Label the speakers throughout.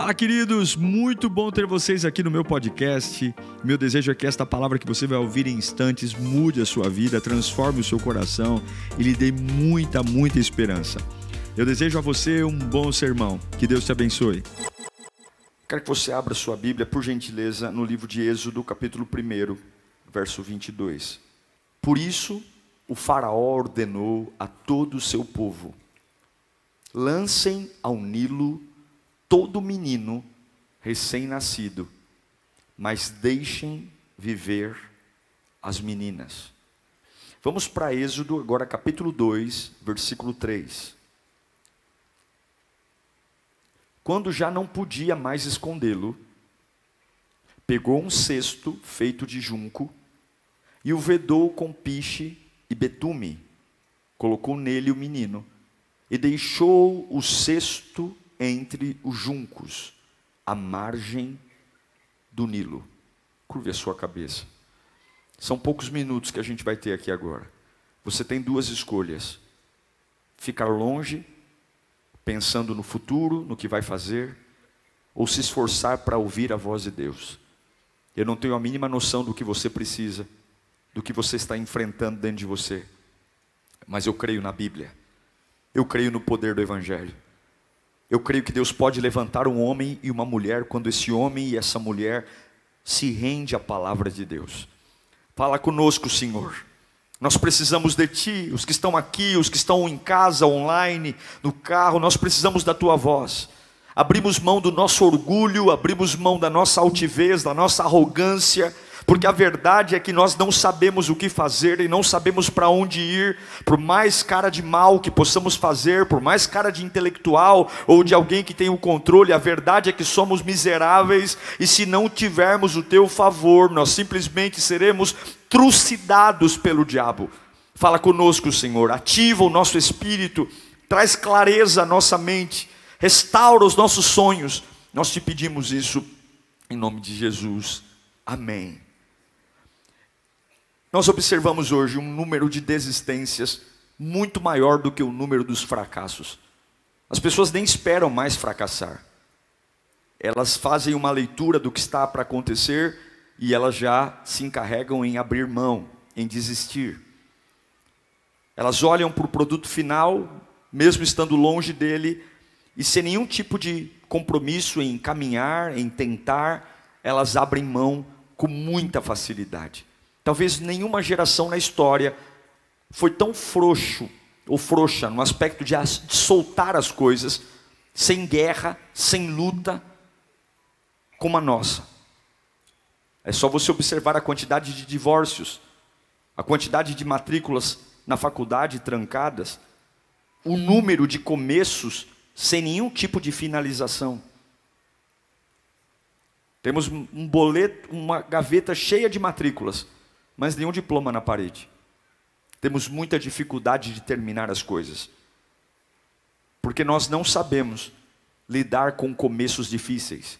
Speaker 1: Fala, queridos! Muito bom ter vocês aqui no meu podcast. Meu desejo é que esta palavra que você vai ouvir em instantes mude a sua vida, transforme o seu coração e lhe dê muita, muita esperança. Eu desejo a você um bom sermão. Que Deus te abençoe. Quero que você abra sua Bíblia, por gentileza, no livro de Êxodo, capítulo 1, verso 22. Por isso, o Faraó ordenou a todo o seu povo: lancem ao Nilo todo menino recém-nascido, mas deixem viver as meninas. Vamos para Êxodo, agora capítulo 2, versículo 3. Quando já não podia mais escondê-lo, pegou um cesto feito de junco e o vedou com piche e betume. Colocou nele o menino e deixou o cesto entre os juncos, à margem do Nilo. Curve a sua cabeça. São poucos minutos que a gente vai ter aqui agora. Você tem duas escolhas: ficar longe, pensando no futuro, no que vai fazer, ou se esforçar para ouvir a voz de Deus. Eu não tenho a mínima noção do que você precisa, do que você está enfrentando dentro de você, mas eu creio na Bíblia, eu creio no poder do Evangelho. Eu creio que Deus pode levantar um homem e uma mulher quando esse homem e essa mulher se rende à palavra de Deus. Fala conosco, Senhor. Nós precisamos de Ti, os que estão aqui, os que estão em casa, online, no carro, nós precisamos da Tua voz. Abrimos mão do nosso orgulho, abrimos mão da nossa altivez, da nossa arrogância, porque a verdade é que nós não sabemos o que fazer e não sabemos para onde ir, por mais cara de mal que possamos fazer, por mais cara de intelectual ou de alguém que tem o controle, a verdade é que somos miseráveis e se não tivermos o teu favor, nós simplesmente seremos trucidados pelo diabo. Fala conosco, Senhor, ativa o nosso espírito, traz clareza à nossa mente, restaura os nossos sonhos. Nós te pedimos isso em nome de Jesus. Amém. Nós observamos hoje um número de desistências muito maior do que o número dos fracassos. As pessoas nem esperam mais fracassar. Elas fazem uma leitura do que está para acontecer e elas já se encarregam em abrir mão, em desistir. Elas olham para o produto final, mesmo estando longe dele, e sem nenhum tipo de compromisso em caminhar, em tentar, elas abrem mão com muita facilidade. Talvez nenhuma geração na história foi tão frouxo ou frouxa no aspecto de, de soltar as coisas, sem guerra, sem luta, como a nossa. É só você observar a quantidade de divórcios, a quantidade de matrículas na faculdade trancadas, o número de começos sem nenhum tipo de finalização. Temos um boleto, uma gaveta cheia de matrículas, mas nenhum diploma na parede. Temos muita dificuldade de terminar as coisas, porque nós não sabemos lidar com começos difíceis.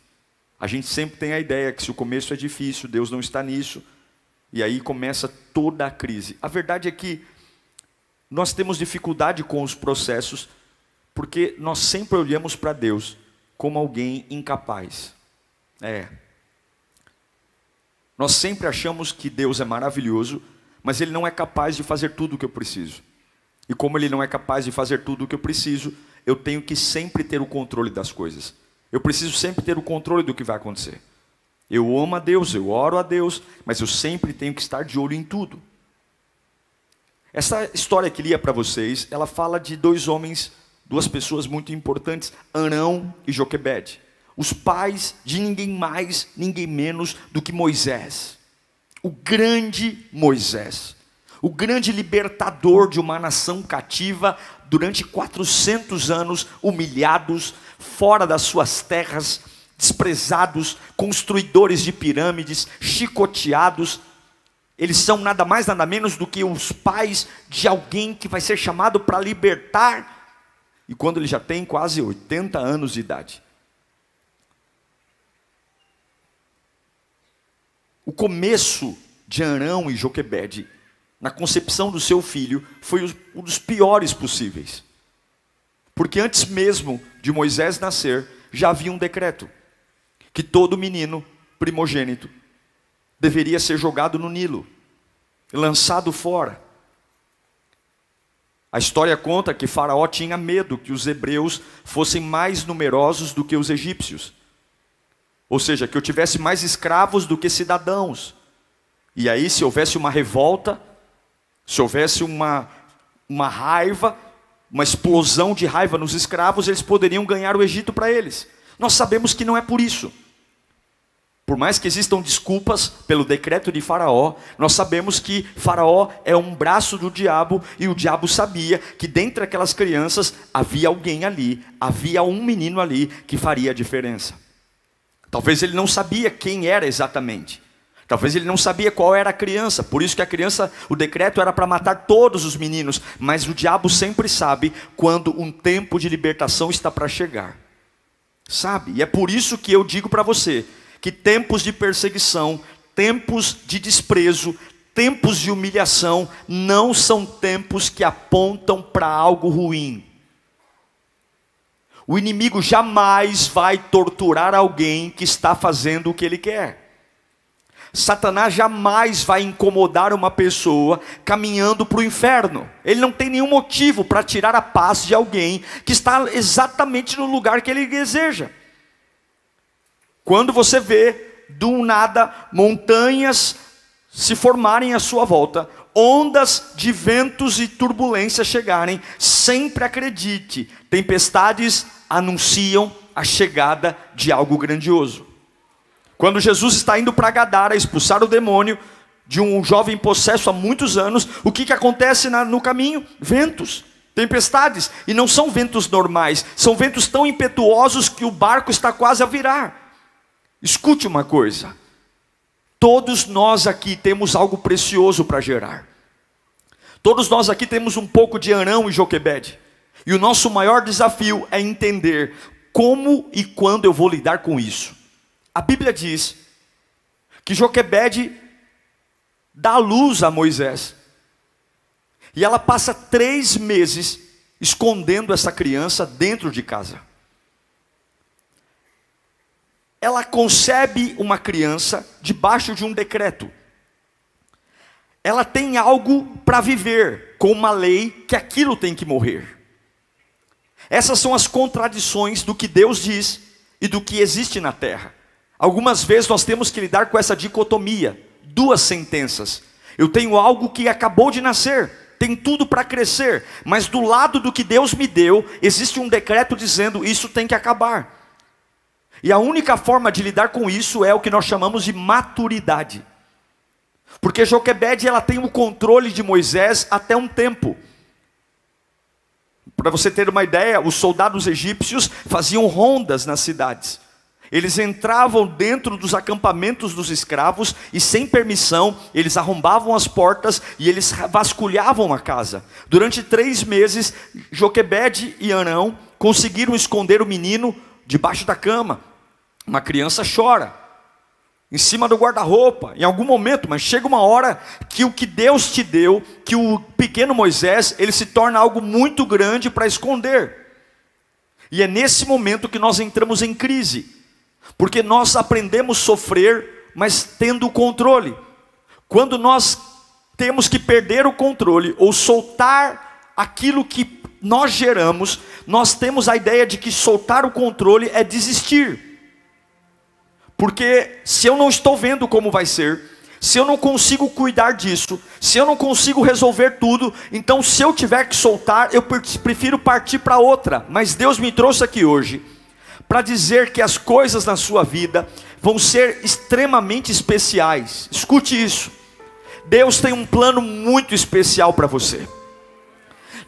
Speaker 1: A gente sempre tem a ideia que se o começo é difícil, Deus não está nisso, e aí começa toda a crise. A verdade é que nós temos dificuldade com os processos, porque nós sempre olhamos para Deus como alguém incapaz. É, nós sempre achamos que Deus é maravilhoso, mas Ele não é capaz de fazer tudo o que eu preciso. E como Ele não é capaz de fazer tudo o que eu preciso, eu tenho que sempre ter o controle das coisas. Eu preciso sempre ter o controle do que vai acontecer. Eu amo a Deus, eu oro a Deus, mas eu sempre tenho que estar de olho em tudo. Essa história que lia para vocês, ela fala de dois homens, duas pessoas muito importantes, Arão e Joquebede os pais de ninguém mais, ninguém menos do que Moisés. O grande Moisés, o grande libertador de uma nação cativa durante 400 anos, humilhados, fora das suas terras, desprezados, construidores de pirâmides, chicoteados. Eles são nada mais, nada menos do que os pais de alguém que vai ser chamado para libertar, e quando ele já tem quase 80 anos de idade. O começo de Arão e Joquebede, na concepção do seu filho, foi um dos piores possíveis. Porque antes mesmo de Moisés nascer, já havia um decreto que todo menino primogênito deveria ser jogado no Nilo, lançado fora. A história conta que Faraó tinha medo que os hebreus fossem mais numerosos do que os egípcios. Ou seja, que eu tivesse mais escravos do que cidadãos. E aí, se houvesse uma revolta, se houvesse uma, uma raiva, uma explosão de raiva nos escravos, eles poderiam ganhar o Egito para eles. Nós sabemos que não é por isso. Por mais que existam desculpas pelo decreto de Faraó, nós sabemos que Faraó é um braço do diabo e o diabo sabia que dentre aquelas crianças havia alguém ali, havia um menino ali que faria a diferença. Talvez ele não sabia quem era exatamente. Talvez ele não sabia qual era a criança, por isso que a criança, o decreto era para matar todos os meninos, mas o diabo sempre sabe quando um tempo de libertação está para chegar. Sabe? E é por isso que eu digo para você, que tempos de perseguição, tempos de desprezo, tempos de humilhação não são tempos que apontam para algo ruim. O inimigo jamais vai torturar alguém que está fazendo o que ele quer. Satanás jamais vai incomodar uma pessoa caminhando para o inferno. Ele não tem nenhum motivo para tirar a paz de alguém que está exatamente no lugar que ele deseja. Quando você vê, do nada, montanhas se formarem à sua volta, ondas de ventos e turbulências chegarem, sempre acredite, tempestades anunciam a chegada de algo grandioso. Quando Jesus está indo para Gadara expulsar o demônio de um jovem possesso há muitos anos, o que, que acontece na, no caminho? Ventos, tempestades, e não são ventos normais, são ventos tão impetuosos que o barco está quase a virar. Escute uma coisa: todos nós aqui temos algo precioso para gerar. Todos nós aqui temos um pouco de Arão e Joquebede. E o nosso maior desafio é entender como e quando eu vou lidar com isso. A Bíblia diz que Joquebede dá luz a Moisés. E ela passa três meses escondendo essa criança dentro de casa ela concebe uma criança debaixo de um decreto. Ela tem algo para viver, com uma lei que aquilo tem que morrer. Essas são as contradições do que Deus diz e do que existe na terra. Algumas vezes nós temos que lidar com essa dicotomia, duas sentenças. Eu tenho algo que acabou de nascer, tem tudo para crescer, mas do lado do que Deus me deu, existe um decreto dizendo isso tem que acabar. E a única forma de lidar com isso é o que nós chamamos de maturidade. Porque Joquebede ela tem o controle de Moisés até um tempo. Para você ter uma ideia, os soldados egípcios faziam rondas nas cidades. Eles entravam dentro dos acampamentos dos escravos e, sem permissão, eles arrombavam as portas e eles vasculhavam a casa. Durante três meses, Joquebede e Arão conseguiram esconder o menino debaixo da cama. Uma criança chora em cima do guarda-roupa, em algum momento, mas chega uma hora que o que Deus te deu, que o pequeno Moisés, ele se torna algo muito grande para esconder. E é nesse momento que nós entramos em crise, porque nós aprendemos a sofrer, mas tendo o controle. Quando nós temos que perder o controle ou soltar aquilo que nós geramos, nós temos a ideia de que soltar o controle é desistir. Porque se eu não estou vendo como vai ser, se eu não consigo cuidar disso, se eu não consigo resolver tudo, então se eu tiver que soltar, eu prefiro partir para outra. Mas Deus me trouxe aqui hoje para dizer que as coisas na sua vida vão ser extremamente especiais. Escute isso. Deus tem um plano muito especial para você.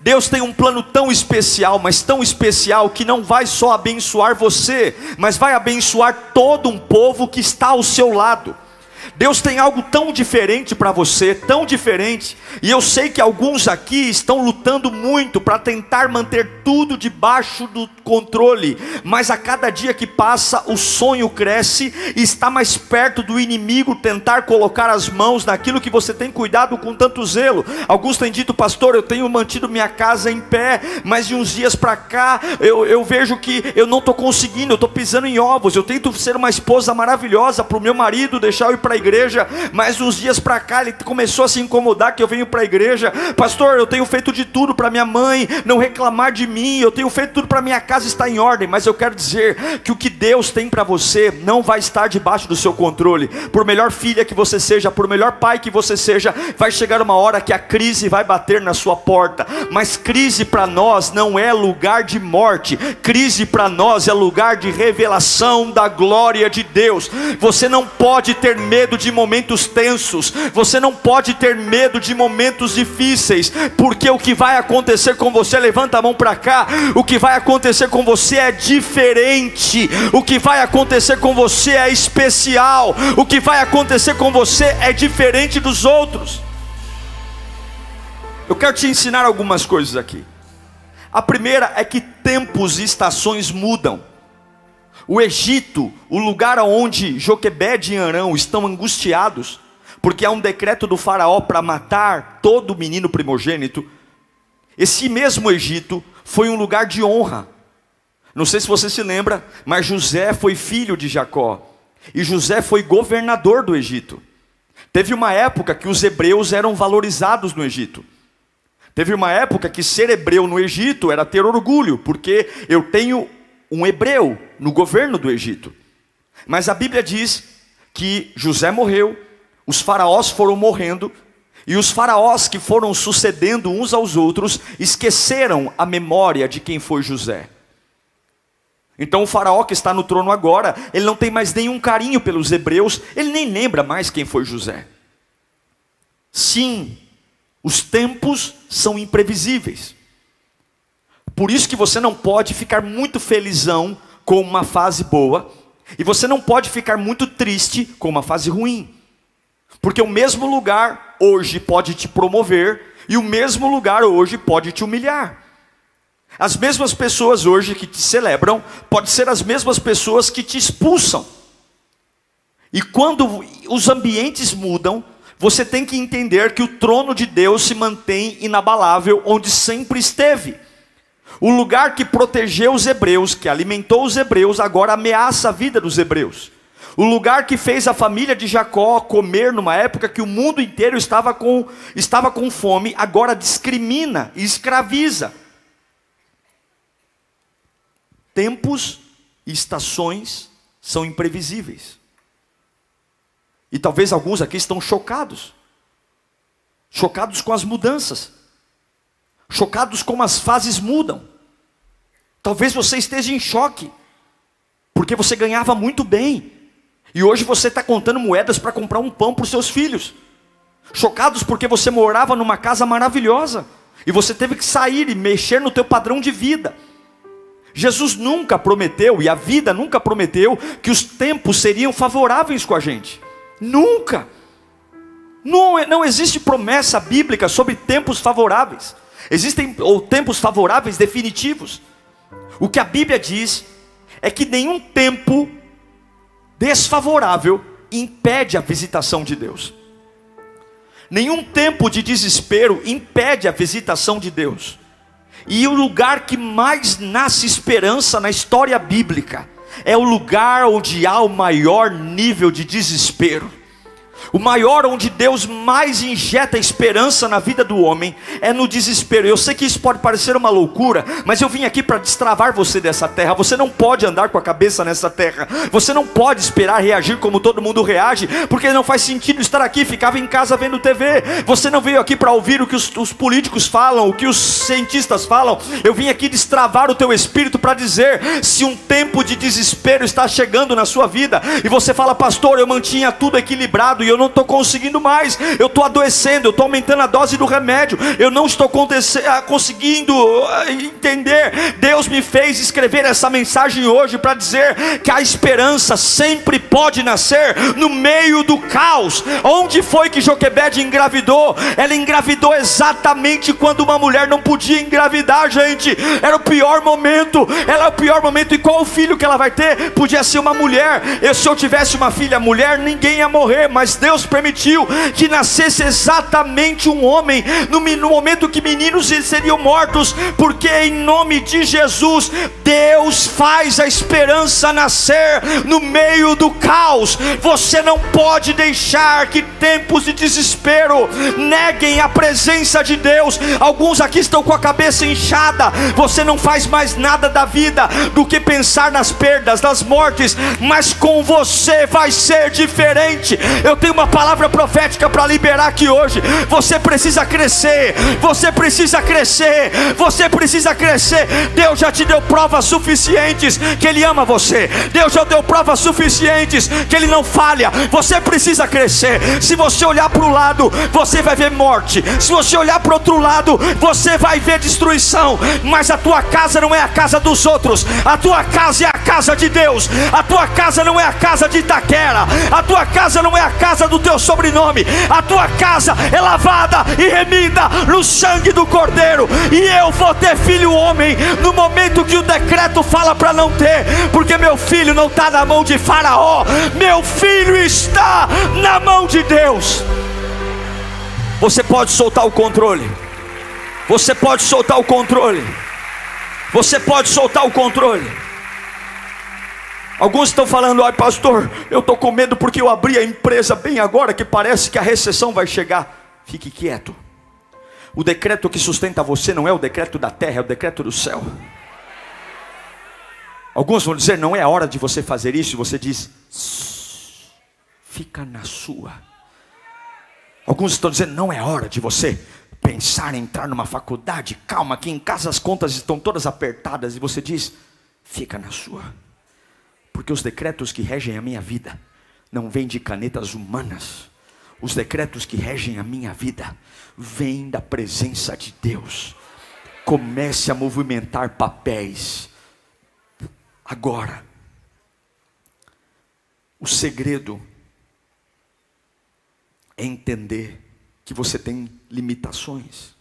Speaker 1: Deus tem um plano tão especial, mas tão especial, que não vai só abençoar você, mas vai abençoar todo um povo que está ao seu lado. Deus tem algo tão diferente para você, tão diferente. E eu sei que alguns aqui estão lutando muito para tentar manter tudo debaixo do controle, mas a cada dia que passa, o sonho cresce e está mais perto do inimigo tentar colocar as mãos naquilo que você tem cuidado com tanto zelo. Alguns têm dito, pastor, eu tenho mantido minha casa em pé, mas de uns dias para cá eu, eu vejo que eu não estou conseguindo, eu estou pisando em ovos. Eu tento ser uma esposa maravilhosa para o meu marido, deixar eu ir para a igreja, mas uns dias para cá ele começou a se incomodar que eu venho para a igreja. Pastor, eu tenho feito de tudo para minha mãe não reclamar de mim, eu tenho feito tudo para minha casa estar em ordem, mas eu quero dizer que o que Deus tem para você não vai estar debaixo do seu controle. Por melhor filha que você seja, por melhor pai que você seja, vai chegar uma hora que a crise vai bater na sua porta. Mas crise para nós não é lugar de morte, crise para nós é lugar de revelação da glória de Deus. Você não pode ter medo de momentos tensos, você não pode ter medo de momentos difíceis, porque o que vai acontecer com você, levanta a mão para cá, o que vai acontecer com você é diferente, o que vai acontecer com você é especial, o que vai acontecer com você é diferente dos outros. Eu quero te ensinar algumas coisas aqui. A primeira é que tempos e estações mudam. O Egito, o lugar onde Joquebed e Arão estão angustiados, porque há um decreto do faraó para matar todo menino primogênito. Esse mesmo Egito foi um lugar de honra. Não sei se você se lembra, mas José foi filho de Jacó. E José foi governador do Egito. Teve uma época que os hebreus eram valorizados no Egito. Teve uma época que ser hebreu no Egito era ter orgulho, porque eu tenho um hebreu no governo do Egito. Mas a Bíblia diz que José morreu, os faraós foram morrendo, e os faraós que foram sucedendo uns aos outros esqueceram a memória de quem foi José. Então o faraó que está no trono agora, ele não tem mais nenhum carinho pelos hebreus, ele nem lembra mais quem foi José. Sim, os tempos são imprevisíveis. Por isso que você não pode ficar muito felizão com uma fase boa, e você não pode ficar muito triste com uma fase ruim. Porque o mesmo lugar hoje pode te promover e o mesmo lugar hoje pode te humilhar. As mesmas pessoas hoje que te celebram, pode ser as mesmas pessoas que te expulsam. E quando os ambientes mudam, você tem que entender que o trono de Deus se mantém inabalável onde sempre esteve. O lugar que protegeu os hebreus, que alimentou os hebreus, agora ameaça a vida dos hebreus. O lugar que fez a família de Jacó comer numa época que o mundo inteiro estava com, estava com fome, agora discrimina e escraviza. Tempos e estações são imprevisíveis. E talvez alguns aqui estão chocados. Chocados com as mudanças. Chocados como as fases mudam. Talvez você esteja em choque, porque você ganhava muito bem, e hoje você está contando moedas para comprar um pão para os seus filhos. Chocados porque você morava numa casa maravilhosa, e você teve que sair e mexer no teu padrão de vida. Jesus nunca prometeu, e a vida nunca prometeu, que os tempos seriam favoráveis com a gente. Nunca. Não, não existe promessa bíblica sobre tempos favoráveis. Existem ou tempos favoráveis definitivos. O que a Bíblia diz é que nenhum tempo desfavorável impede a visitação de Deus. Nenhum tempo de desespero impede a visitação de Deus. E o lugar que mais nasce esperança na história bíblica é o lugar onde há o maior nível de desespero. O maior onde Deus mais injeta esperança na vida do homem é no desespero. Eu sei que isso pode parecer uma loucura, mas eu vim aqui para destravar você dessa terra. Você não pode andar com a cabeça nessa terra. Você não pode esperar reagir como todo mundo reage, porque não faz sentido estar aqui. Ficava em casa vendo TV. Você não veio aqui para ouvir o que os, os políticos falam, o que os cientistas falam. Eu vim aqui destravar o teu espírito para dizer se um tempo de desespero está chegando na sua vida e você fala, pastor, eu mantinha tudo equilibrado e eu não estou conseguindo mais, eu estou adoecendo, eu estou aumentando a dose do remédio, eu não estou ah, conseguindo ah, entender. Deus me fez escrever essa mensagem hoje para dizer que a esperança sempre pode nascer no meio do caos. Onde foi que Joquebede engravidou? Ela engravidou exatamente quando uma mulher não podia engravidar, gente. Era o pior momento, era o pior momento. E qual o filho que ela vai ter? Podia ser uma mulher. Eu, se eu tivesse uma filha mulher, ninguém ia morrer, mas Deus permitiu que nascesse exatamente um homem no, no momento que meninos seriam mortos, porque em nome de Jesus, Deus faz a esperança nascer no meio do caos. Você não pode deixar que tempos de desespero neguem a presença de Deus. Alguns aqui estão com a cabeça inchada. Você não faz mais nada da vida do que pensar nas perdas, nas mortes, mas com você vai ser diferente. Eu tenho uma palavra profética para liberar aqui hoje. Você precisa crescer. Você precisa crescer. Você precisa crescer. Deus já te deu provas suficientes que Ele ama você. Deus já deu provas suficientes que Ele não falha. Você precisa crescer. Se você olhar para o lado, você vai ver morte. Se você olhar para outro lado, você vai ver destruição. Mas a tua casa não é a casa dos outros. A tua casa é a casa de Deus. A tua casa não é a casa de Itaquera. A tua casa não é a casa do teu sobrenome. A tua casa é lavada e remida no sangue do Cordeiro. E eu vou ter filho homem no momento que o decreto fala para não ter, porque meu filho não está na mão de Faraó, meu filho está na mão de Deus. Você pode soltar o controle. Você pode soltar o controle. Você pode soltar o controle. Alguns estão falando, ai pastor, eu estou com medo porque eu abri a empresa bem agora que parece que a recessão vai chegar. Fique quieto. O decreto que sustenta você não é o decreto da terra, é o decreto do céu. Alguns vão dizer, não é a hora de você fazer isso, e você diz, fica na sua. Alguns estão dizendo, não é hora de você pensar em entrar numa faculdade, calma, aqui em casa as contas estão todas apertadas, e você diz, fica na sua. Porque os decretos que regem a minha vida não vêm de canetas humanas, os decretos que regem a minha vida vêm da presença de Deus. Comece a movimentar papéis agora. O segredo é entender que você tem limitações.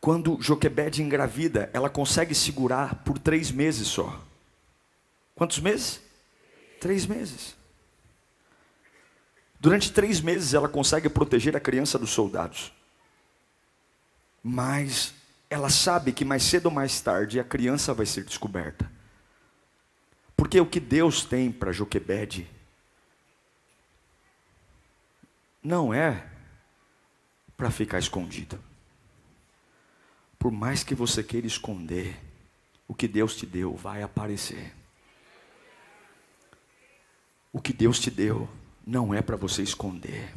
Speaker 1: Quando Joquebede engravida, ela consegue segurar por três meses só. Quantos meses? Três meses. Durante três meses ela consegue proteger a criança dos soldados. Mas ela sabe que mais cedo ou mais tarde a criança vai ser descoberta. Porque o que Deus tem para Joquebede não é para ficar escondido. Por mais que você queira esconder, o que Deus te deu vai aparecer. O que Deus te deu não é para você esconder.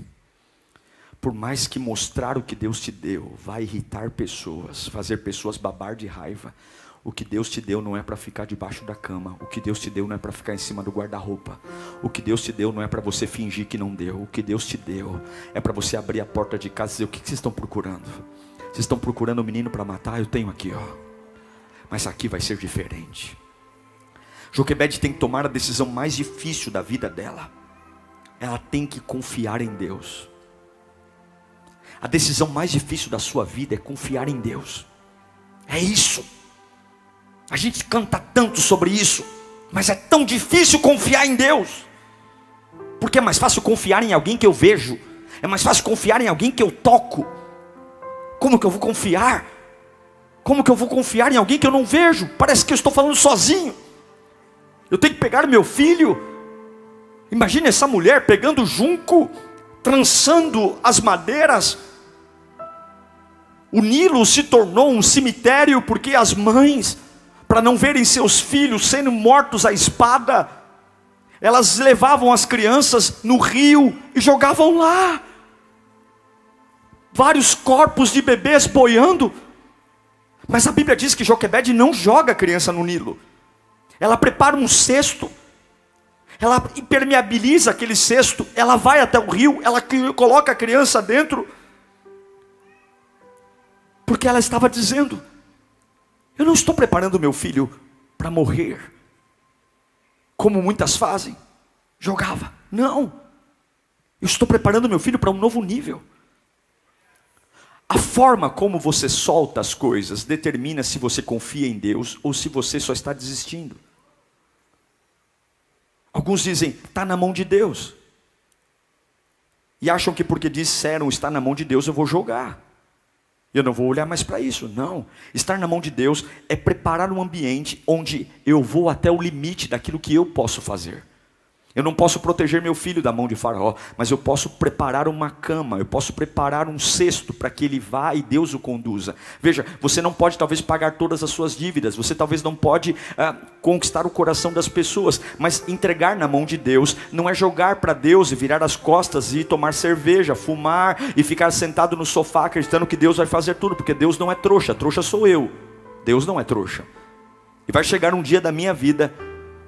Speaker 1: Por mais que mostrar o que Deus te deu vai irritar pessoas, fazer pessoas babar de raiva, o que Deus te deu não é para ficar debaixo da cama. O que Deus te deu não é para ficar em cima do guarda-roupa. O que Deus te deu não é para você fingir que não deu. O que Deus te deu é para você abrir a porta de casa e dizer: O que vocês estão procurando? Vocês estão procurando um menino para matar? Eu tenho aqui, ó. Mas aqui vai ser diferente. Joquebede tem que tomar a decisão mais difícil da vida dela ela tem que confiar em Deus. A decisão mais difícil da sua vida é confiar em Deus. É isso. A gente canta tanto sobre isso, mas é tão difícil confiar em Deus. Porque é mais fácil confiar em alguém que eu vejo, é mais fácil confiar em alguém que eu toco. Como que eu vou confiar? Como que eu vou confiar em alguém que eu não vejo? Parece que eu estou falando sozinho. Eu tenho que pegar meu filho Imagine essa mulher pegando junco, trançando as madeiras. O Nilo se tornou um cemitério porque as mães, para não verem seus filhos sendo mortos à espada, elas levavam as crianças no rio e jogavam lá. Vários corpos de bebês boiando. Mas a Bíblia diz que Joquebede não joga a criança no Nilo. Ela prepara um cesto. Ela impermeabiliza aquele cesto, ela vai até o rio, ela coloca a criança dentro, porque ela estava dizendo: Eu não estou preparando meu filho para morrer, como muitas fazem, jogava, não, eu estou preparando meu filho para um novo nível. A forma como você solta as coisas determina se você confia em Deus ou se você só está desistindo. Alguns dizem, está na mão de Deus. E acham que porque disseram está na mão de Deus, eu vou jogar. Eu não vou olhar mais para isso. Não. Estar na mão de Deus é preparar um ambiente onde eu vou até o limite daquilo que eu posso fazer. Eu não posso proteger meu filho da mão de Faraó, mas eu posso preparar uma cama, eu posso preparar um cesto para que ele vá e Deus o conduza. Veja, você não pode talvez pagar todas as suas dívidas, você talvez não pode ah, conquistar o coração das pessoas, mas entregar na mão de Deus não é jogar para Deus e virar as costas e tomar cerveja, fumar e ficar sentado no sofá acreditando que Deus vai fazer tudo, porque Deus não é trouxa, trouxa sou eu. Deus não é trouxa. E vai chegar um dia da minha vida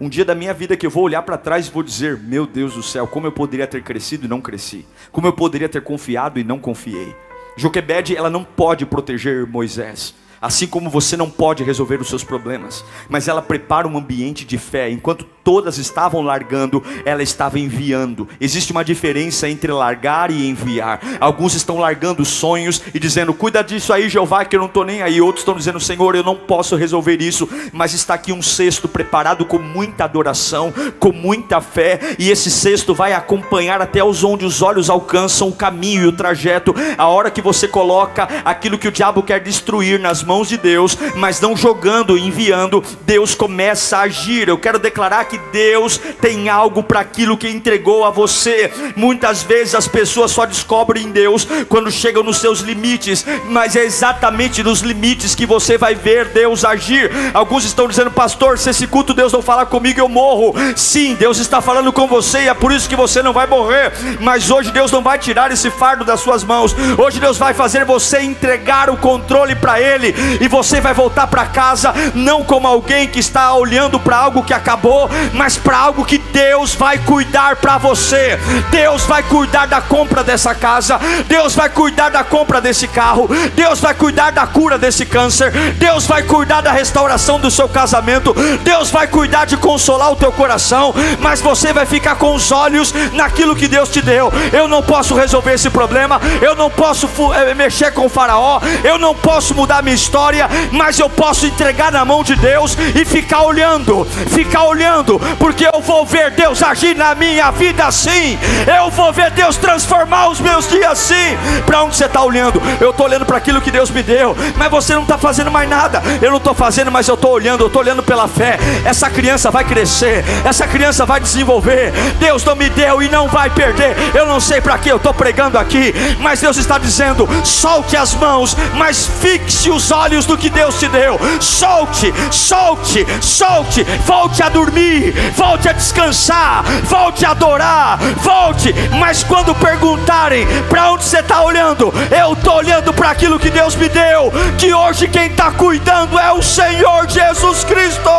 Speaker 1: um dia da minha vida que eu vou olhar para trás e vou dizer: Meu Deus do céu, como eu poderia ter crescido e não cresci, como eu poderia ter confiado e não confiei. Joquebede, ela não pode proteger Moisés, assim como você não pode resolver os seus problemas, mas ela prepara um ambiente de fé, enquanto todas estavam largando, ela estava enviando. Existe uma diferença entre largar e enviar. Alguns estão largando sonhos e dizendo: Cuida disso aí, Jeová, que eu não estou nem aí. Outros estão dizendo: Senhor, eu não posso resolver isso. Mas está aqui um cesto preparado com muita adoração, com muita fé, e esse cesto vai acompanhar até os onde os olhos alcançam o caminho e o trajeto. A hora que você coloca aquilo que o diabo quer destruir nas mãos de Deus, mas não jogando, enviando, Deus começa a agir. Eu quero declarar que que Deus tem algo para aquilo que entregou a você. Muitas vezes as pessoas só descobrem Deus quando chegam nos seus limites, mas é exatamente nos limites que você vai ver Deus agir. Alguns estão dizendo, pastor, se esse culto Deus não falar comigo, eu morro. Sim, Deus está falando com você e é por isso que você não vai morrer. Mas hoje Deus não vai tirar esse fardo das suas mãos. Hoje Deus vai fazer você entregar o controle para Ele e você vai voltar para casa não como alguém que está olhando para algo que acabou, mas para algo que Deus vai cuidar para você. Deus vai cuidar da compra dessa casa, Deus vai cuidar da compra desse carro, Deus vai cuidar da cura desse câncer, Deus vai cuidar da restauração do seu casamento, Deus vai cuidar de consolar o teu coração, mas você vai ficar com os olhos naquilo que Deus te deu. Eu não posso resolver esse problema, eu não posso eh, mexer com o Faraó, eu não posso mudar minha história, mas eu posso entregar na mão de Deus e ficar olhando, ficar olhando porque eu vou ver Deus agir na minha vida assim, eu vou ver Deus transformar os meus dias assim. Para onde você está olhando? Eu estou olhando para aquilo que Deus me deu, mas você não está fazendo mais nada. Eu não estou fazendo, mas eu estou olhando, eu estou olhando pela fé. Essa criança vai crescer, essa criança vai desenvolver. Deus não me deu e não vai perder. Eu não sei para que eu estou pregando aqui, mas Deus está dizendo: solte as mãos, mas fixe os olhos no que Deus te deu. Solte, solte, solte, volte a dormir volte a descansar, volte a adorar, volte. Mas quando perguntarem para onde você está olhando, eu estou olhando para aquilo que Deus me deu. Que hoje quem está cuidando é o Senhor Jesus Cristo.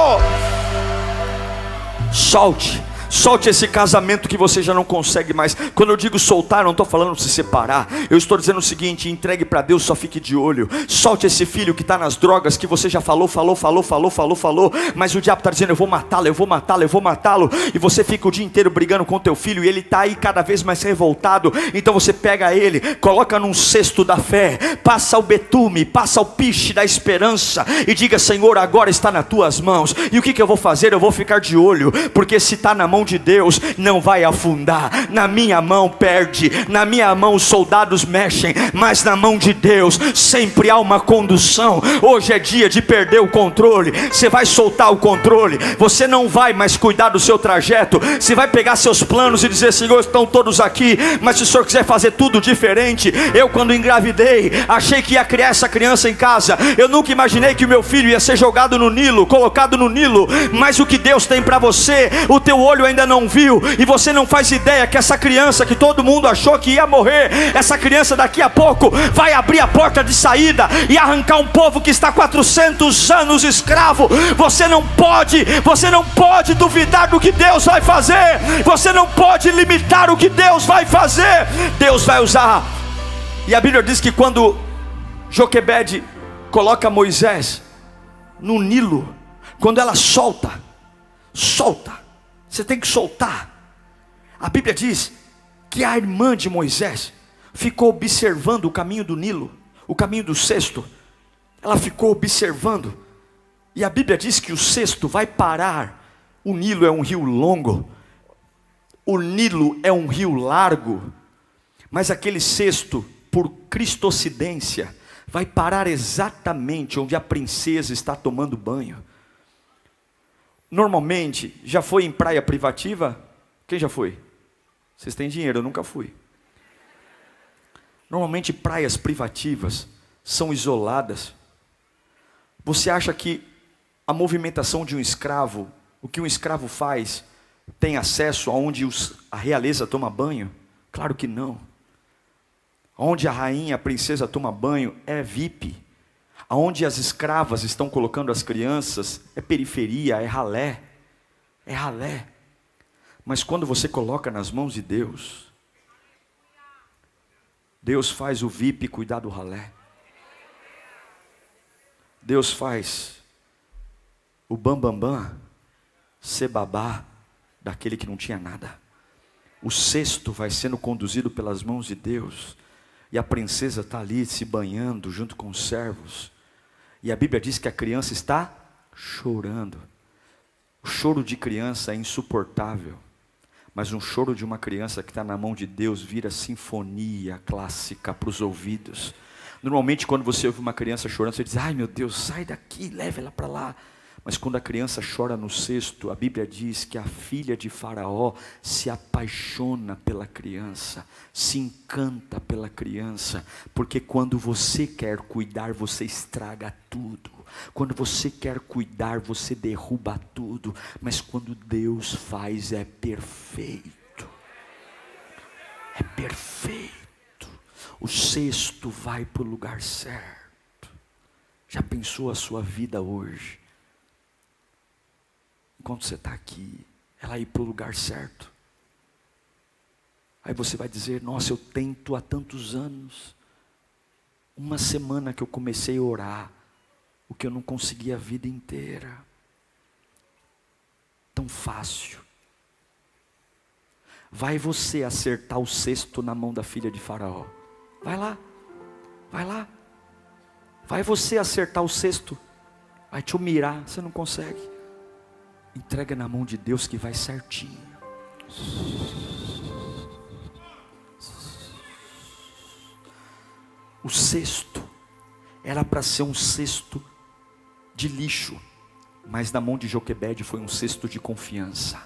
Speaker 1: Solte Solte esse casamento que você já não consegue mais. Quando eu digo soltar, não estou falando se separar. Eu estou dizendo o seguinte: entregue para Deus, só fique de olho. Solte esse filho que está nas drogas, que você já falou, falou, falou, falou, falou, falou. Mas o diabo está dizendo: eu vou matá-lo, eu vou matá-lo, eu vou matá-lo. E você fica o dia inteiro brigando com teu filho e ele está aí cada vez mais revoltado. Então você pega ele, coloca num cesto da fé, passa o betume, passa o piche da esperança e diga: Senhor, agora está nas tuas mãos. E o que, que eu vou fazer? Eu vou ficar de olho, porque se está na mão de Deus não vai afundar. Na minha mão perde, na minha mão os soldados mexem, mas na mão de Deus sempre há uma condução. Hoje é dia de perder o controle. Você vai soltar o controle. Você não vai mais cuidar do seu trajeto. Você vai pegar seus planos e dizer: Senhor, estão todos aqui, mas se o Senhor quiser fazer tudo diferente, eu quando engravidei, achei que ia criar essa criança em casa. Eu nunca imaginei que o meu filho ia ser jogado no Nilo, colocado no Nilo. Mas o que Deus tem para você, o teu olho olho ainda não viu, e você não faz ideia que essa criança que todo mundo achou que ia morrer, essa criança daqui a pouco vai abrir a porta de saída e arrancar um povo que está 400 anos escravo. Você não pode, você não pode duvidar do que Deus vai fazer, você não pode limitar o que Deus vai fazer. Deus vai usar. E a Bíblia diz que quando Joquebede coloca Moisés no Nilo, quando ela solta, solta, você tem que soltar. A Bíblia diz que a irmã de Moisés ficou observando o caminho do Nilo, o caminho do cesto. Ela ficou observando. E a Bíblia diz que o cesto vai parar. O Nilo é um rio longo. O Nilo é um rio largo. Mas aquele cesto, por cristocidência, vai parar exatamente onde a princesa está tomando banho. Normalmente, já foi em praia privativa? Quem já foi? Vocês têm dinheiro, eu nunca fui. Normalmente, praias privativas são isoladas. Você acha que a movimentação de um escravo, o que um escravo faz, tem acesso aonde a realeza toma banho? Claro que não. Onde a rainha, a princesa toma banho é VIP. Aonde as escravas estão colocando as crianças é periferia, é ralé. É ralé. Mas quando você coloca nas mãos de Deus, Deus faz o VIP cuidar do ralé. Deus faz o bambambam bam, bam, ser babá daquele que não tinha nada. O cesto vai sendo conduzido pelas mãos de Deus. E a princesa está ali se banhando junto com os servos. E a Bíblia diz que a criança está chorando. O choro de criança é insuportável. Mas um choro de uma criança que está na mão de Deus vira sinfonia clássica para os ouvidos. Normalmente, quando você ouve uma criança chorando, você diz: Ai meu Deus, sai daqui, leve ela para lá. Mas quando a criança chora no cesto, a Bíblia diz que a filha de Faraó se apaixona pela criança, se encanta pela criança, porque quando você quer cuidar, você estraga tudo. Quando você quer cuidar, você derruba tudo. Mas quando Deus faz, é perfeito. É perfeito. O cesto vai para o lugar certo. Já pensou a sua vida hoje? Enquanto você está aqui, ela ir para o lugar certo. Aí você vai dizer: Nossa, eu tento há tantos anos. Uma semana que eu comecei a orar, o que eu não consegui a vida inteira. Tão fácil. Vai você acertar o cesto na mão da filha de Faraó. Vai lá, vai lá. Vai você acertar o cesto. Vai te humilhar, você não consegue. Entrega na mão de Deus que vai certinho. O cesto era para ser um cesto de lixo, mas na mão de Joquebede foi um cesto de confiança.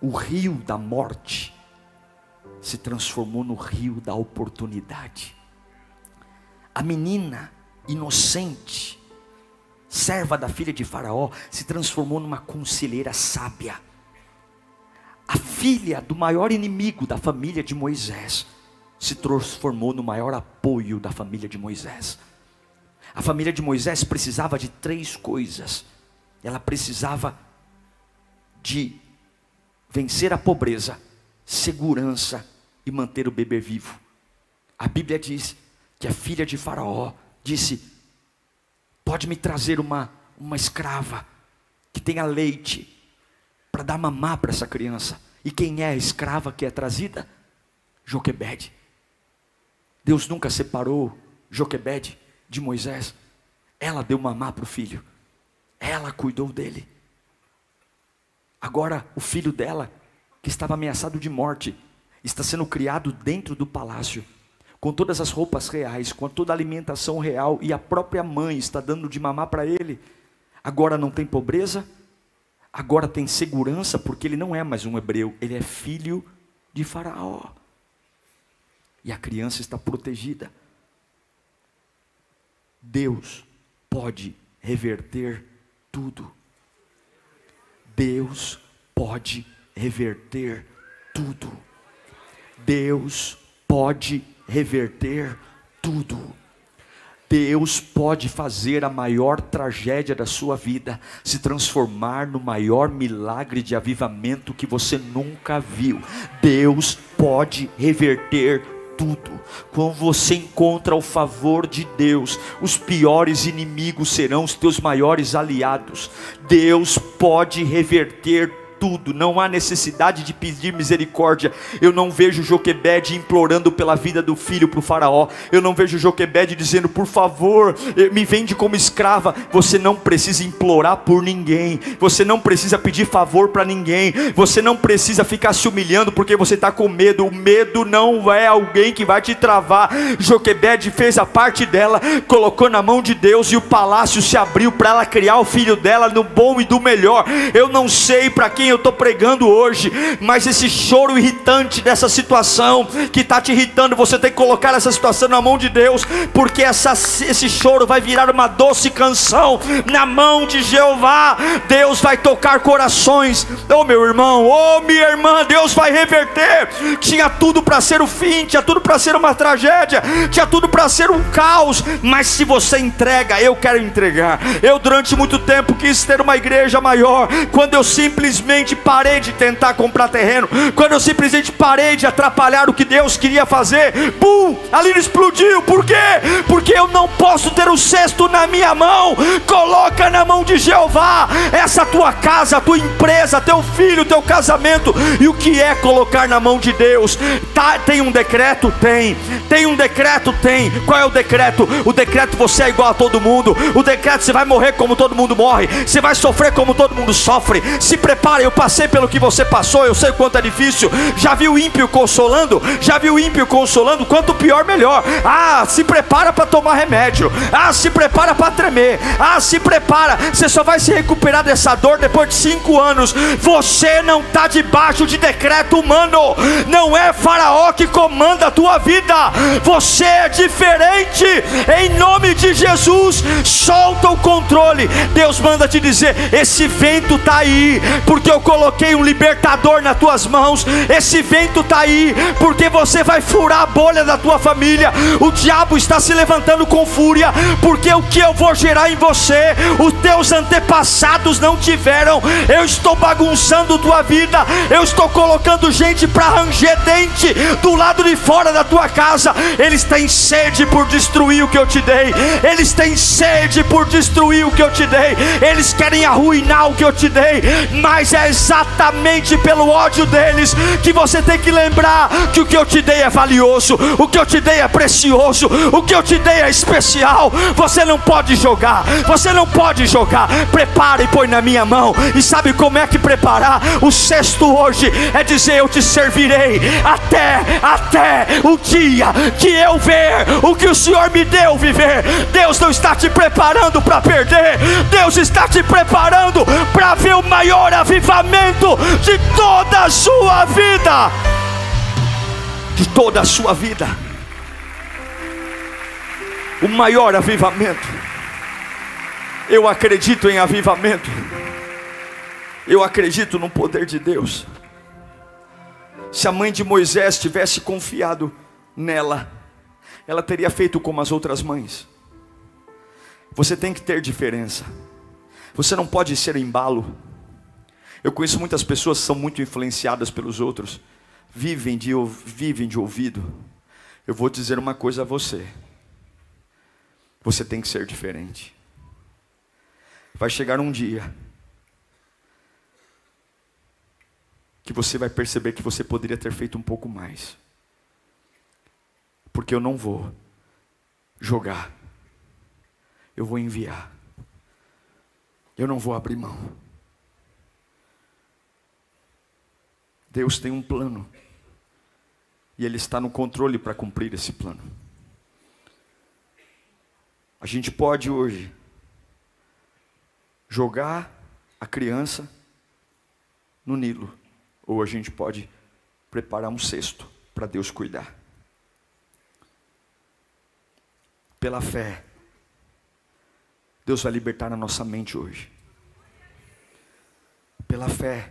Speaker 1: O rio da morte se transformou no rio da oportunidade. A menina inocente serva da filha de Faraó, se transformou numa conselheira sábia. A filha do maior inimigo da família de Moisés se transformou no maior apoio da família de Moisés. A família de Moisés precisava de três coisas. Ela precisava de vencer a pobreza, segurança e manter o bebê vivo. A Bíblia diz que a filha de Faraó disse: Pode me trazer uma, uma escrava que tenha leite para dar mamar para essa criança. E quem é a escrava que é trazida? Joquebede. Deus nunca separou Joquebede de Moisés. Ela deu mamar para o filho. Ela cuidou dele. Agora, o filho dela, que estava ameaçado de morte, está sendo criado dentro do palácio com todas as roupas reais, com toda a alimentação real, e a própria mãe está dando de mamar para ele. Agora não tem pobreza, agora tem segurança, porque ele não é mais um hebreu, ele é filho de Faraó. E a criança está protegida. Deus pode reverter tudo. Deus pode reverter tudo. Deus pode reverter tudo. Deus pode fazer a maior tragédia da sua vida se transformar no maior milagre de avivamento que você nunca viu. Deus pode reverter tudo. Quando você encontra o favor de Deus, os piores inimigos serão os teus maiores aliados. Deus pode reverter tudo, não há necessidade de pedir misericórdia. Eu não vejo Joquebede implorando pela vida do filho para o faraó. Eu não vejo Joquebede dizendo, por favor, eh, me vende como escrava. Você não precisa implorar por ninguém. Você não precisa pedir favor para ninguém. Você não precisa ficar se humilhando porque você está com medo. O medo não é alguém que vai te travar. Joquebede fez a parte dela, colocou na mão de Deus e o palácio se abriu para ela criar o filho dela no bom e do melhor. Eu não sei para quem eu estou pregando hoje, mas esse choro irritante dessa situação que está te irritando, você tem que colocar essa situação na mão de Deus, porque essa, esse choro vai virar uma doce canção na mão de Jeová. Deus vai tocar corações, oh meu irmão, oh minha irmã, Deus vai reverter. Tinha tudo para ser o fim, tinha tudo para ser uma tragédia, tinha tudo para ser um caos, mas se você entrega, eu quero entregar. Eu durante muito tempo quis ter uma igreja maior, quando eu simplesmente simplesmente parei de tentar comprar terreno, quando eu simplesmente parei de atrapalhar o que Deus queria fazer, bum, ali explodiu. Por quê? Porque eu não posso ter o cesto na minha mão. Coloca na mão de Jeová essa tua casa, tua empresa, teu filho, teu casamento. E o que é colocar na mão de Deus? Tá, tem um decreto? Tem. Tem um decreto? Tem. Qual é o decreto? O decreto você é igual a todo mundo. O decreto você vai morrer como todo mundo morre. Você vai sofrer como todo mundo sofre. Se prepare, eu passei pelo que você passou, eu sei quanto é difícil. Já viu ímpio consolando? Já viu ímpio consolando? Quanto pior, melhor. Ah, se prepara para tomar remédio. Ah, se prepara para tremer. Ah, se prepara. Você só vai se recuperar dessa dor depois de cinco anos. Você não está debaixo de decreto humano. Não é Faraó que comanda a tua vida. Você é diferente. Em nome de Jesus, solta o controle. Deus manda te dizer: esse vento está aí, porque coloquei um libertador nas tuas mãos. Esse vento está aí, porque você vai furar a bolha da tua família. O diabo está se levantando com fúria, porque o que eu vou gerar em você, os teus antepassados não tiveram. Eu estou bagunçando tua vida, eu estou colocando gente para ranger dente do lado de fora da tua casa. Eles têm sede por destruir o que eu te dei, eles têm sede por destruir o que eu te dei, eles querem arruinar o que eu te dei, mas é exatamente pelo ódio deles que você tem que lembrar que o que eu te dei é valioso, o que eu te dei é precioso, o que eu te dei é especial. Você não pode jogar, você não pode jogar. Prepara e põe na minha mão. E sabe como é que preparar? O sexto hoje é dizer: Eu te servirei até, até o dia que eu ver o que o Senhor me deu viver. Deus não está te preparando para perder, Deus está te preparando para ver o maior avivamento avivamento de toda a sua vida. De toda a sua vida. O maior avivamento. Eu acredito em avivamento. Eu acredito no poder de Deus. Se a mãe de Moisés tivesse confiado nela, ela teria feito como as outras mães. Você tem que ter diferença. Você não pode ser embalo. Eu conheço muitas pessoas que são muito influenciadas pelos outros, vivem de, vivem de ouvido. Eu vou dizer uma coisa a você: você tem que ser diferente. Vai chegar um dia que você vai perceber que você poderia ter feito um pouco mais. Porque eu não vou jogar, eu vou enviar, eu não vou abrir mão. Deus tem um plano. E Ele está no controle para cumprir esse plano. A gente pode hoje jogar a criança no Nilo, ou a gente pode preparar um cesto para Deus cuidar. Pela fé, Deus vai libertar a nossa mente hoje. Pela fé,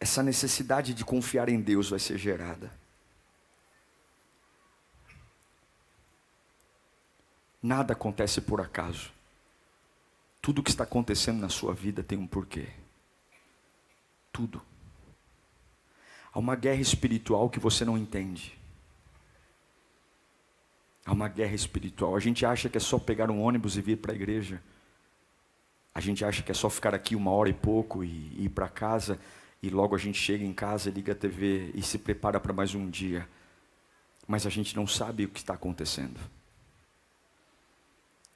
Speaker 1: essa necessidade de confiar em Deus vai ser gerada. Nada acontece por acaso. Tudo que está acontecendo na sua vida tem um porquê. Tudo. Há uma guerra espiritual que você não entende. Há uma guerra espiritual. A gente acha que é só pegar um ônibus e vir para a igreja. A gente acha que é só ficar aqui uma hora e pouco e ir para casa. E logo a gente chega em casa, liga a TV e se prepara para mais um dia. Mas a gente não sabe o que está acontecendo.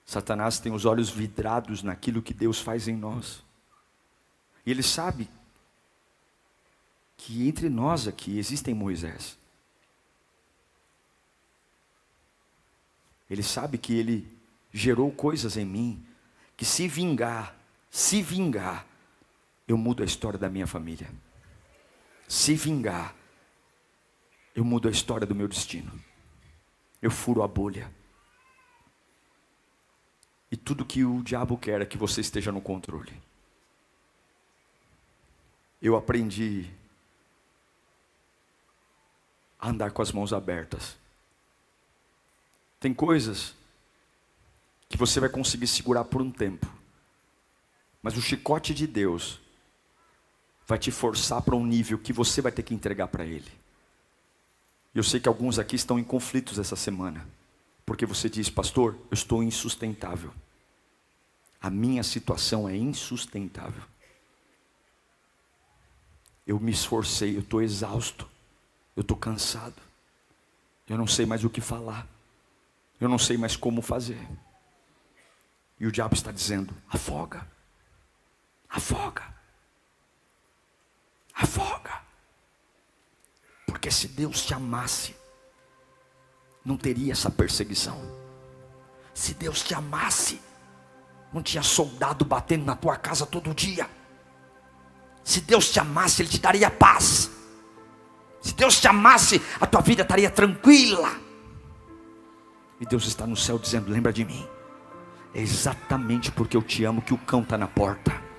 Speaker 1: Satanás tem os olhos vidrados naquilo que Deus faz em nós. E ele sabe que entre nós aqui existem Moisés. Ele sabe que ele gerou coisas em mim que se vingar, se vingar, eu mudo a história da minha família. Se vingar, eu mudo a história do meu destino. Eu furo a bolha. E tudo que o diabo quer é que você esteja no controle. Eu aprendi a andar com as mãos abertas. Tem coisas que você vai conseguir segurar por um tempo, mas o chicote de Deus vai te forçar para um nível que você vai ter que entregar para Ele. Eu sei que alguns aqui estão em conflitos essa semana, porque você diz, pastor, eu estou insustentável. A minha situação é insustentável. Eu me esforcei, eu estou exausto, eu estou cansado, eu não sei mais o que falar, eu não sei mais como fazer. E o diabo está dizendo: afoga, afoga, afoga. Porque se Deus te amasse, não teria essa perseguição. Se Deus te amasse, não tinha soldado batendo na tua casa todo dia. Se Deus te amasse, Ele te daria paz. Se Deus te amasse, a tua vida estaria tranquila. E Deus está no céu dizendo: Lembra de mim. É exatamente porque eu te amo que o cão está na porta.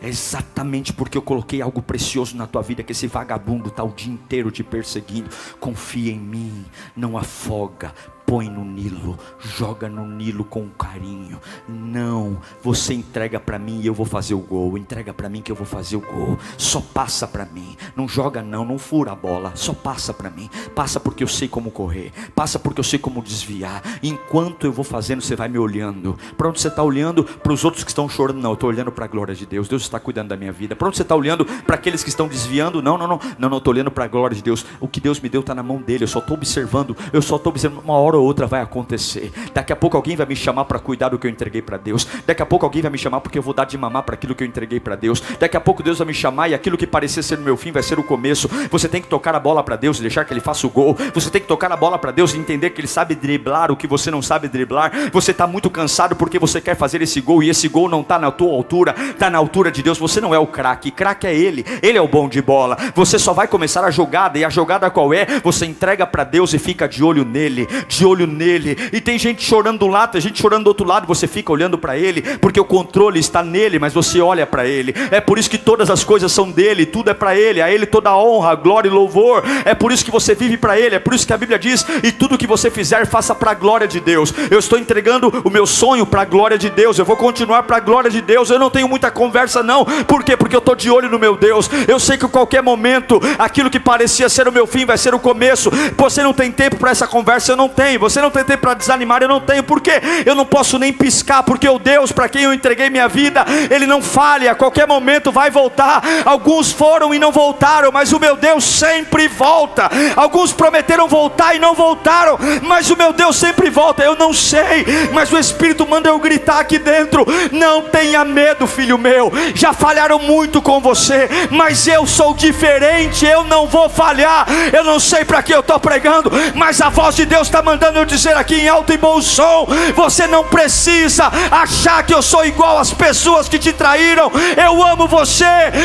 Speaker 1: É exatamente porque eu coloquei algo precioso na tua vida que esse vagabundo está o dia inteiro te perseguindo. Confia em mim, não afoga, põe no Nilo, joga no Nilo com carinho. Não, você entrega para mim e eu vou fazer o gol. Entrega para mim que eu vou fazer o gol. Só passa para mim. Não joga não, não fura a bola. Só passa para mim. Passa porque eu sei como correr. Passa porque eu sei como desviar. Enquanto eu vou fazendo, você vai me olhando. Para onde você está olhando? Para os outros que estão chorando? Não, eu estou olhando para a glória de Deus. Deus está cuidando da minha vida. Para onde você está olhando? Para aqueles que estão desviando? Não, não, não. Não, não, estou olhando para a glória de Deus. O que Deus me deu está na mão dele. Eu só estou observando. Eu só estou observando. Uma hora hora ou outra vai acontecer. Daqui a pouco alguém vai me chamar para cuidar do que eu entreguei para Deus. Daqui a pouco alguém vai me chamar porque eu vou dar de mamar para aquilo que eu entreguei para Deus. Daqui a pouco Deus vai me chamar e aquilo que parecia ser o meu fim vai ser o começo. Você tem que tocar a bola para Deus e deixar que Ele faça o gol. Você tem que tocar a bola para Deus e entender que Ele sabe driblar o que você não sabe driblar. Você está muito cansado porque você quer fazer esse gol e esse gol não está na tua altura, está na altura de Deus. Você não é o craque, craque é Ele. Ele é o bom de bola. Você só vai começar a jogada e a jogada qual é? Você entrega para Deus e fica de olho nele, de olho nele e tem gente chorando do lado, tem gente chorando do outro lado, você fica olhando para ele, porque o controle está nele, mas você olha para ele. É por isso que todas as coisas são dele, tudo é para ele, a ele toda a honra, glória e louvor. É por isso que você vive para ele, é por isso que a Bíblia diz: "E tudo que você fizer, faça para a glória de Deus". Eu estou entregando o meu sonho para a glória de Deus. Eu vou continuar para a glória de Deus. Eu não tenho muita conversa não. Por quê? Porque eu estou de olho no meu Deus. Eu sei que a qualquer momento aquilo que parecia ser o meu fim vai ser o começo. Você não tem tempo para essa conversa, eu não tenho. Você não tem tempo para desanimar, eu não tenho, porque eu não posso nem piscar, porque o Deus para quem eu entreguei minha vida, Ele não falha, a qualquer momento vai voltar. Alguns foram e não voltaram, mas o meu Deus sempre volta. Alguns prometeram voltar e não voltaram, mas o meu Deus sempre volta. Eu não sei, mas o Espírito manda eu gritar aqui dentro: não tenha medo, filho meu. Já falharam muito com você, mas eu sou diferente, eu não vou falhar. Eu não sei para que eu estou pregando, mas a voz de Deus está mandando mandando eu dizer aqui em alto e bom som: você não precisa achar que eu sou igual às pessoas que te traíram. Eu amo você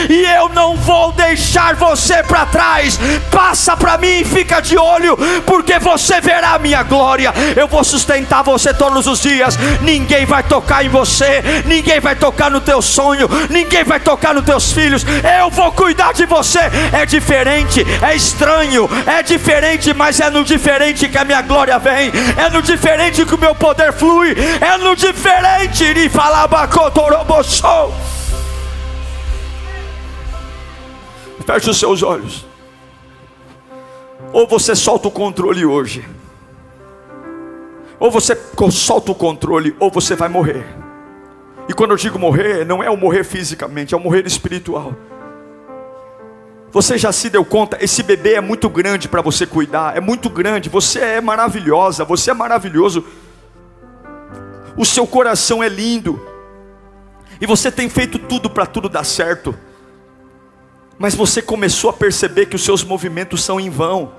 Speaker 1: e eu não vou deixar você para trás. Passa para mim, fica de olho, porque você verá a minha glória. Eu vou sustentar você todos os dias. Ninguém vai tocar em você, ninguém vai tocar no teu sonho, ninguém vai tocar nos teus filhos. Eu vou cuidar de você. É diferente, é estranho, é diferente, mas é no diferente que a minha glória vem. É no diferente que o meu poder flui. É no diferente de falar bacotoroboshou. Feche os seus olhos. Ou você solta o controle hoje. Ou você solta o controle, ou você vai morrer. E quando eu digo morrer, não é o morrer fisicamente, é o morrer espiritual. Você já se deu conta? Esse bebê é muito grande para você cuidar, é muito grande. Você é maravilhosa, você é maravilhoso. O seu coração é lindo, e você tem feito tudo para tudo dar certo mas você começou a perceber que os seus movimentos são em vão,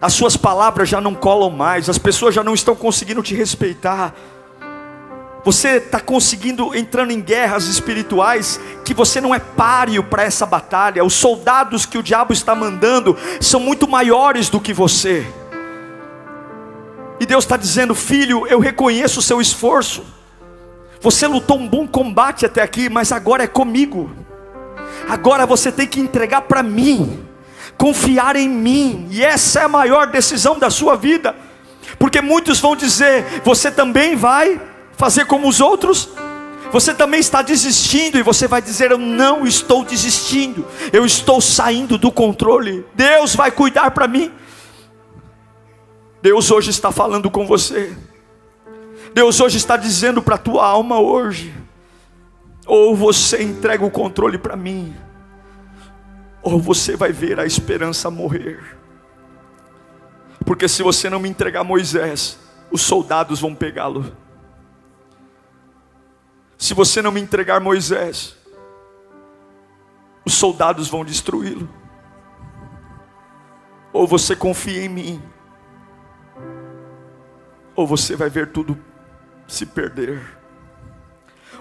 Speaker 1: as suas palavras já não colam mais, as pessoas já não estão conseguindo te respeitar. Você está conseguindo entrando em guerras espirituais que você não é páreo para essa batalha. Os soldados que o diabo está mandando são muito maiores do que você. E Deus está dizendo, filho, eu reconheço o seu esforço. Você lutou um bom combate até aqui, mas agora é comigo. Agora você tem que entregar para mim, confiar em mim, e essa é a maior decisão da sua vida, porque muitos vão dizer: você também vai fazer como os outros? Você também está desistindo, e você vai dizer: Eu não estou desistindo, eu estou saindo do controle, Deus vai cuidar para mim. Deus hoje está falando com você, Deus hoje está dizendo para a tua alma hoje, ou você entrega o controle para mim, ou você vai ver a esperança morrer. Porque se você não me entregar Moisés, os soldados vão pegá-lo. Se você não me entregar Moisés, os soldados vão destruí-lo. Ou você confia em mim, ou você vai ver tudo se perder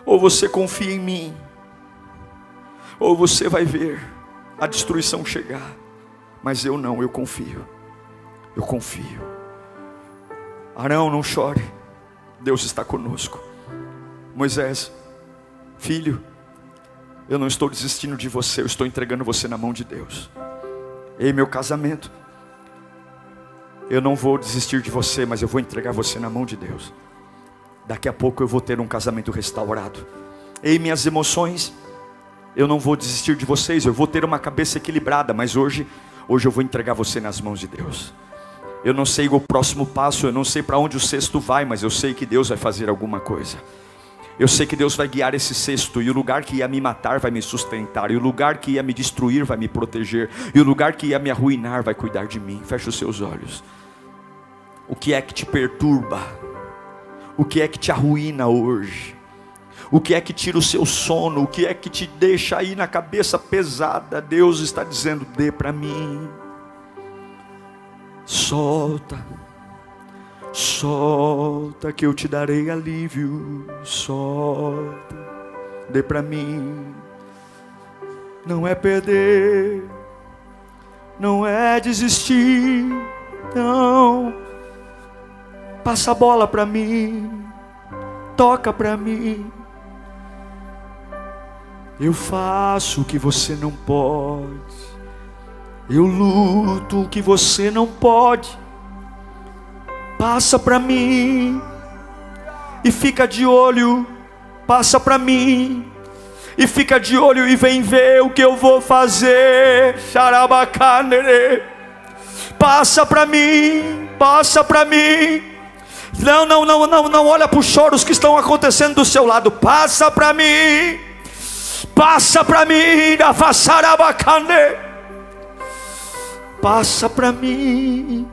Speaker 1: ou você confia em mim, ou você vai ver a destruição chegar. Mas eu não, eu confio. Eu confio. Arão, não chore. Deus está conosco. Moisés, filho, eu não estou desistindo de você, eu estou entregando você na mão de Deus. Ei, meu casamento, eu não vou desistir de você, mas eu vou entregar você na mão de Deus. Daqui a pouco eu vou ter um casamento restaurado. Ei, minhas emoções, eu não vou desistir de vocês, eu vou ter uma cabeça equilibrada, mas hoje, hoje eu vou entregar você nas mãos de Deus. Eu não sei o próximo passo, eu não sei para onde o cesto vai, mas eu sei que Deus vai fazer alguma coisa. Eu sei que Deus vai guiar esse cesto, e o lugar que ia me matar vai me sustentar, e o lugar que ia me destruir vai me proteger, e o lugar que ia me arruinar vai cuidar de mim. Feche os seus olhos. O que é que te perturba? O que é que te arruína hoje? O que é que tira o seu sono? O que é que te deixa aí na cabeça pesada? Deus está dizendo: dê para mim. Solta, solta que eu te darei alívio. Solta, dê para mim. Não é perder, não é desistir, não Passa a bola para mim. Toca para mim. Eu faço o que você não pode. Eu luto o que você não pode. Passa para mim. E fica de olho. Passa para mim. E fica de olho e vem ver o que eu vou fazer. Xarabacanere. Passa para mim. Passa para mim. Não, não, não, não, não olha para os choros que estão acontecendo do seu lado. Passa para mim. Passa para mim, da. Passa para mim.